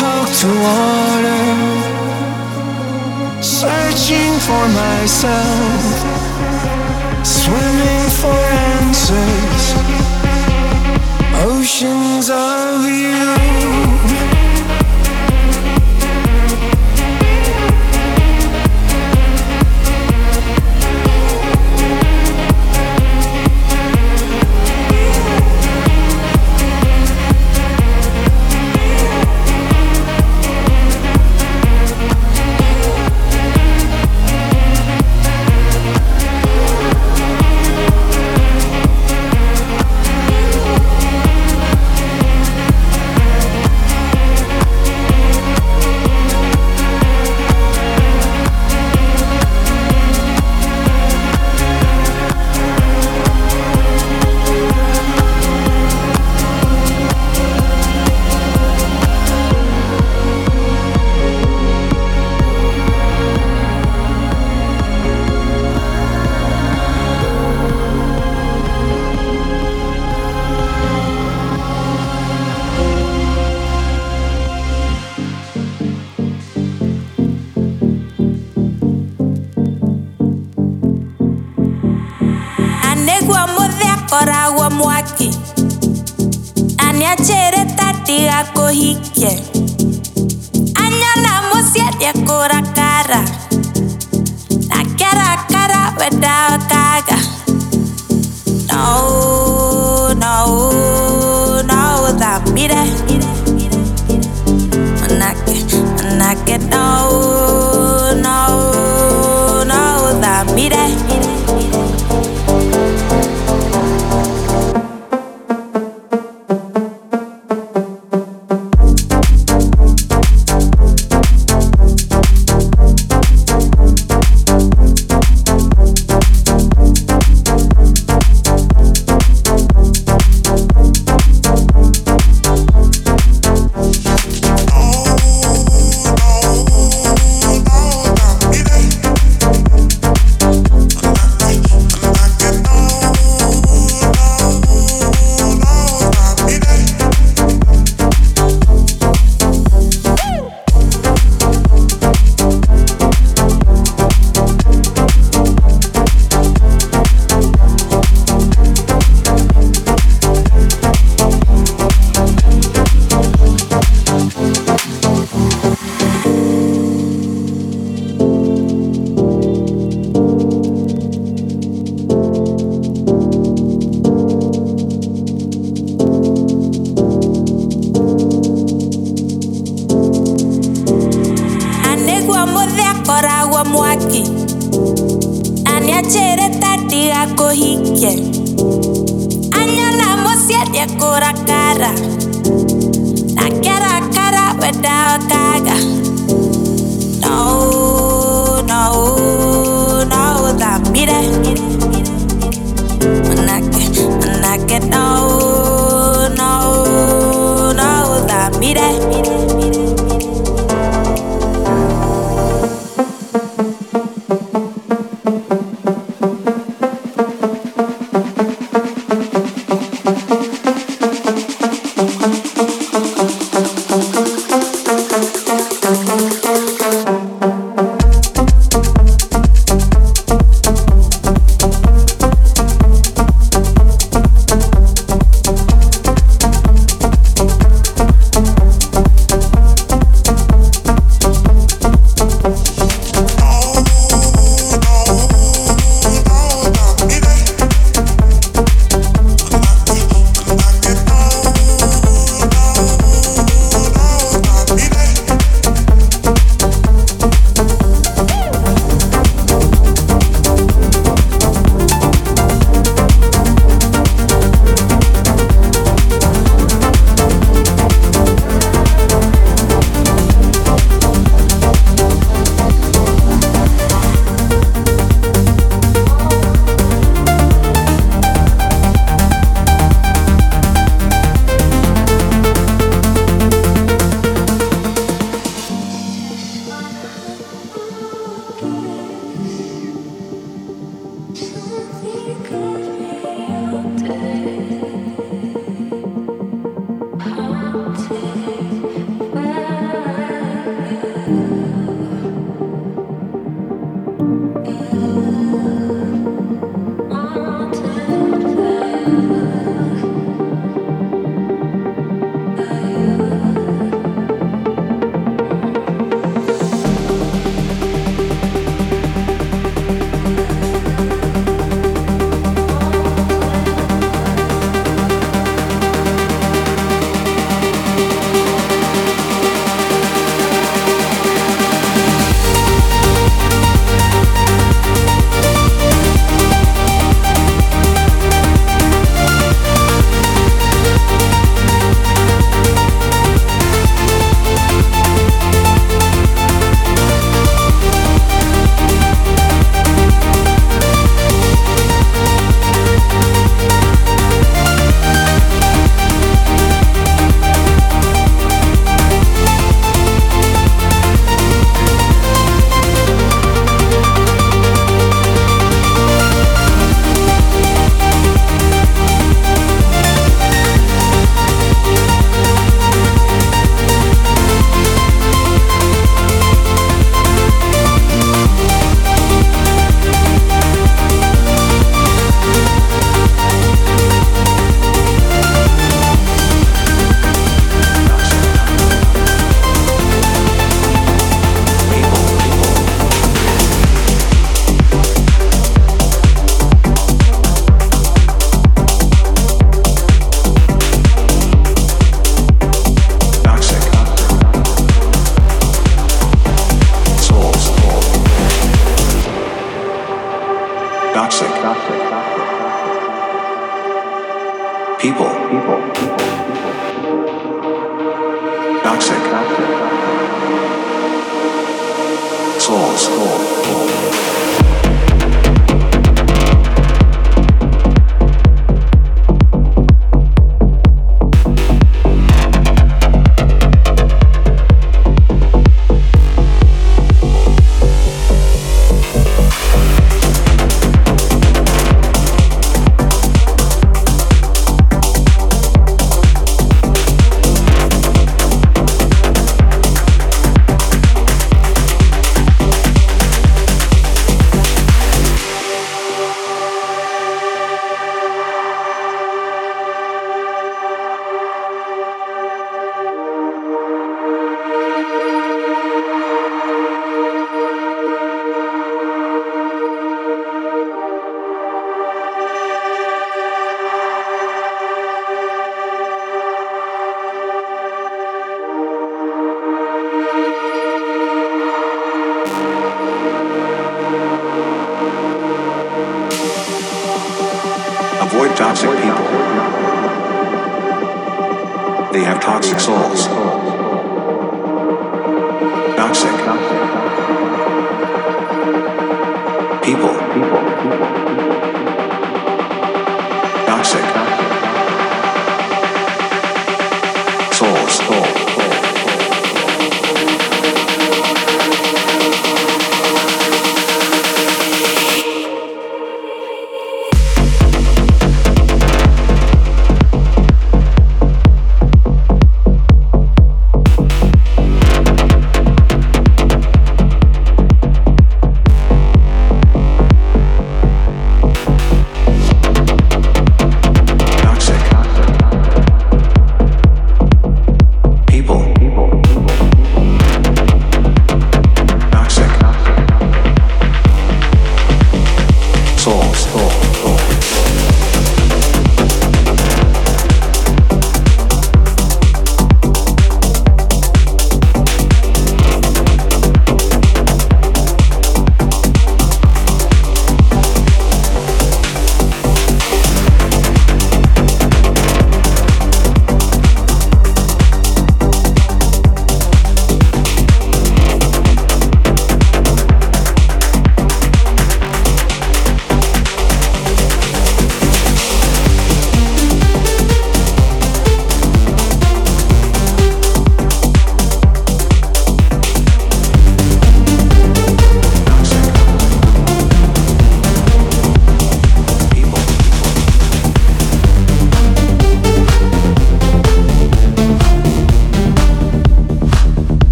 talk to water, searching for myself, swimming for answers, oceans of you.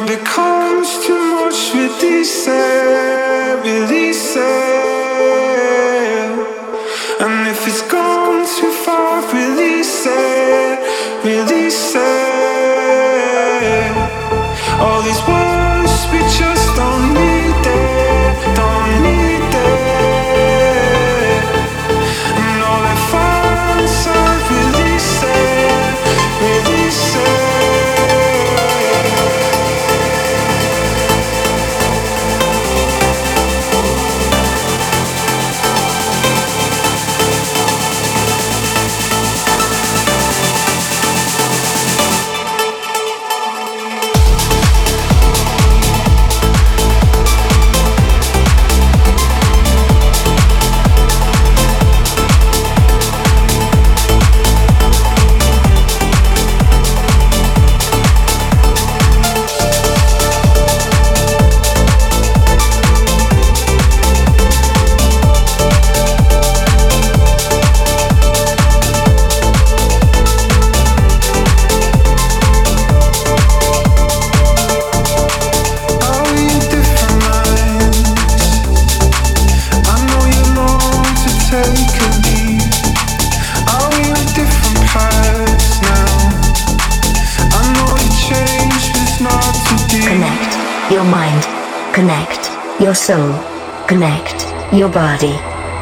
it becomes too much, release it, release it. Soul. Connect your body.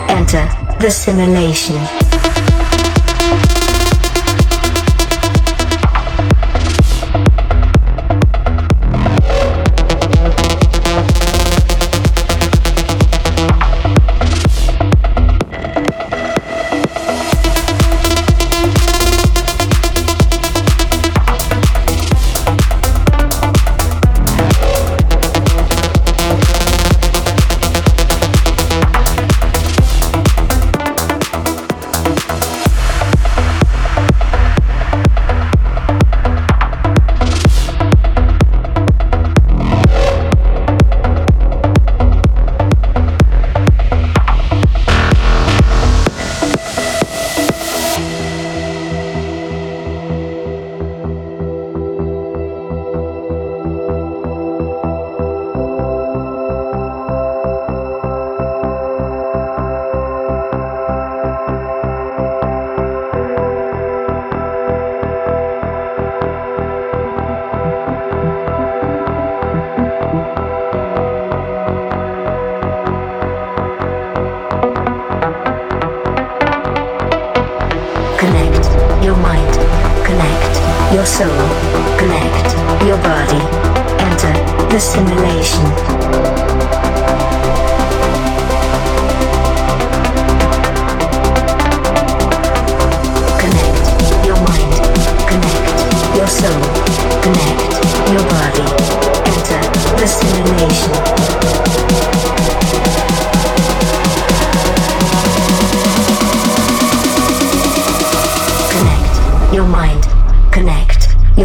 Enter the simulation.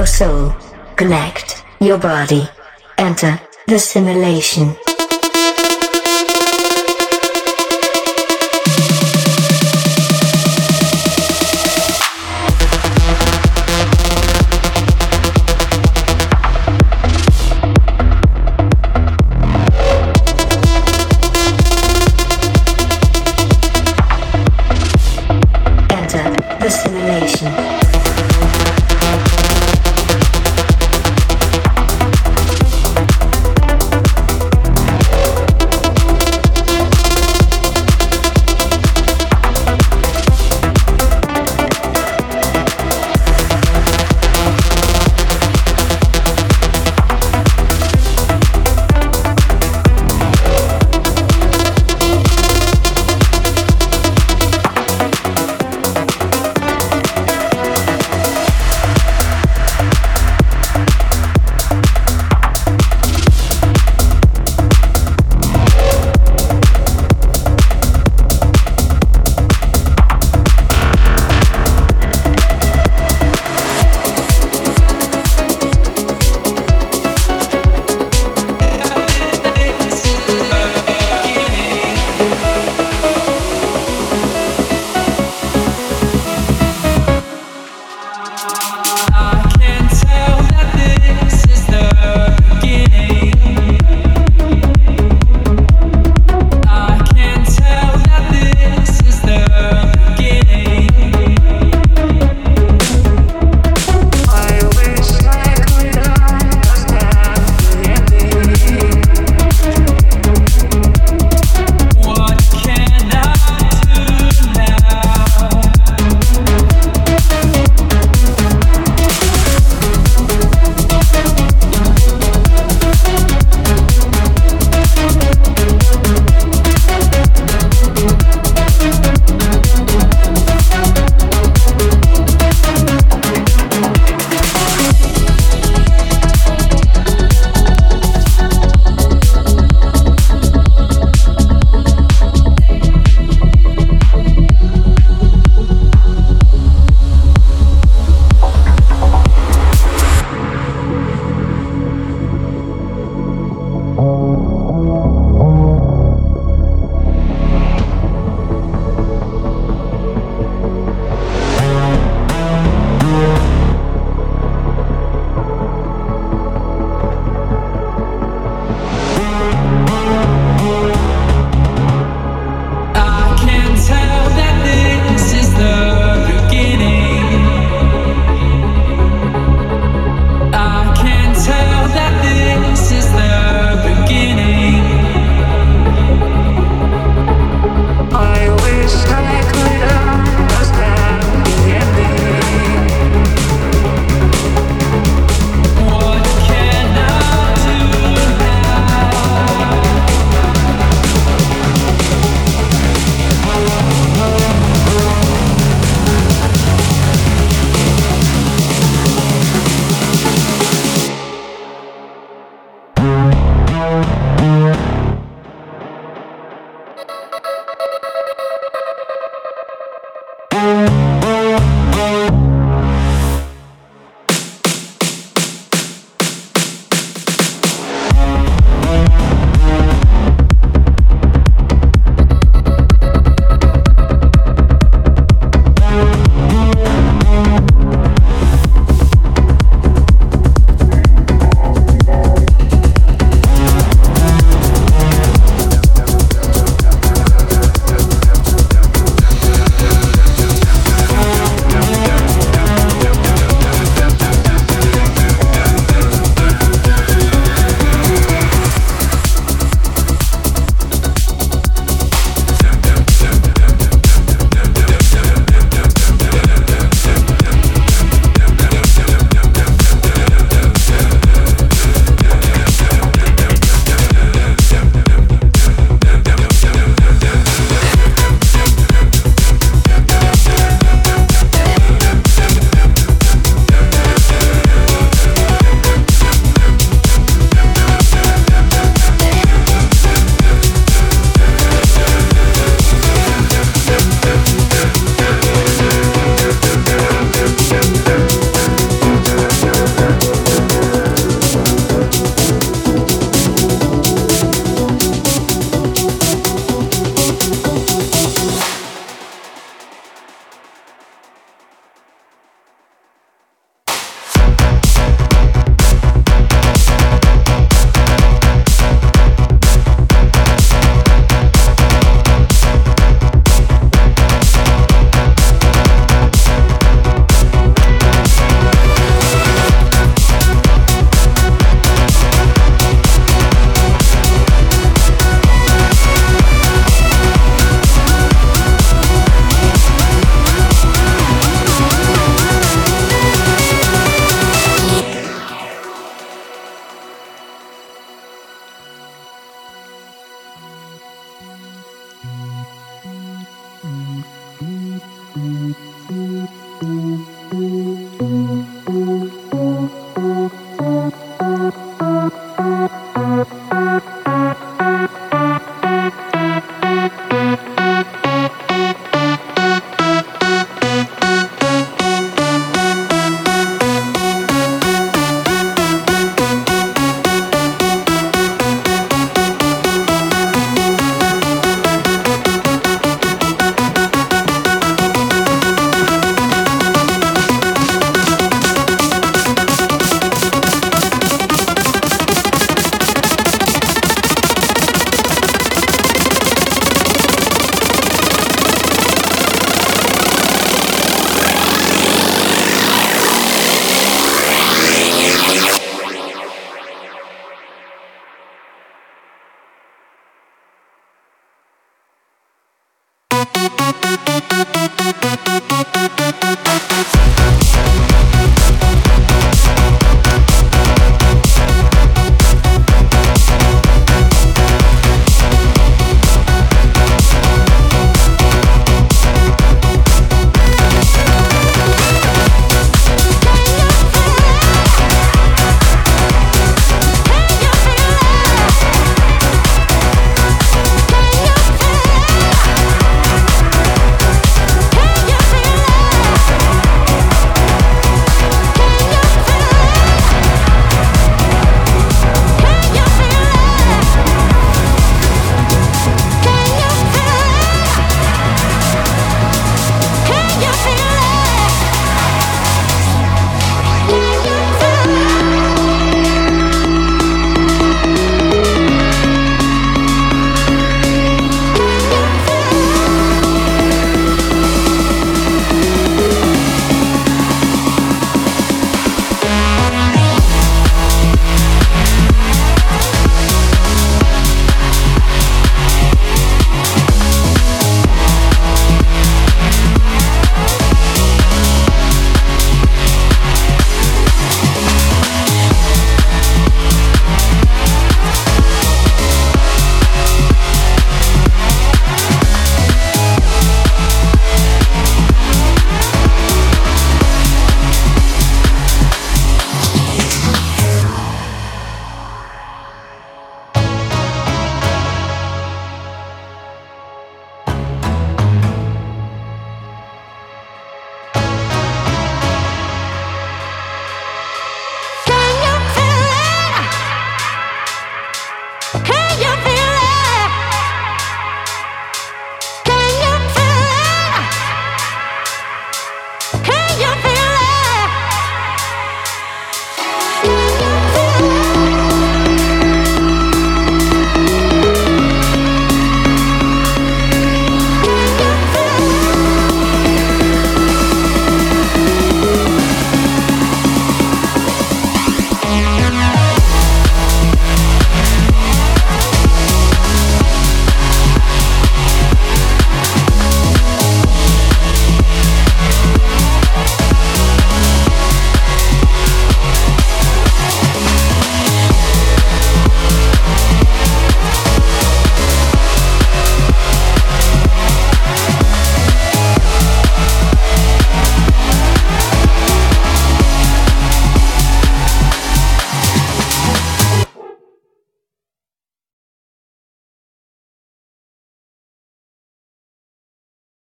Your soul. Connect your body. Enter the simulation.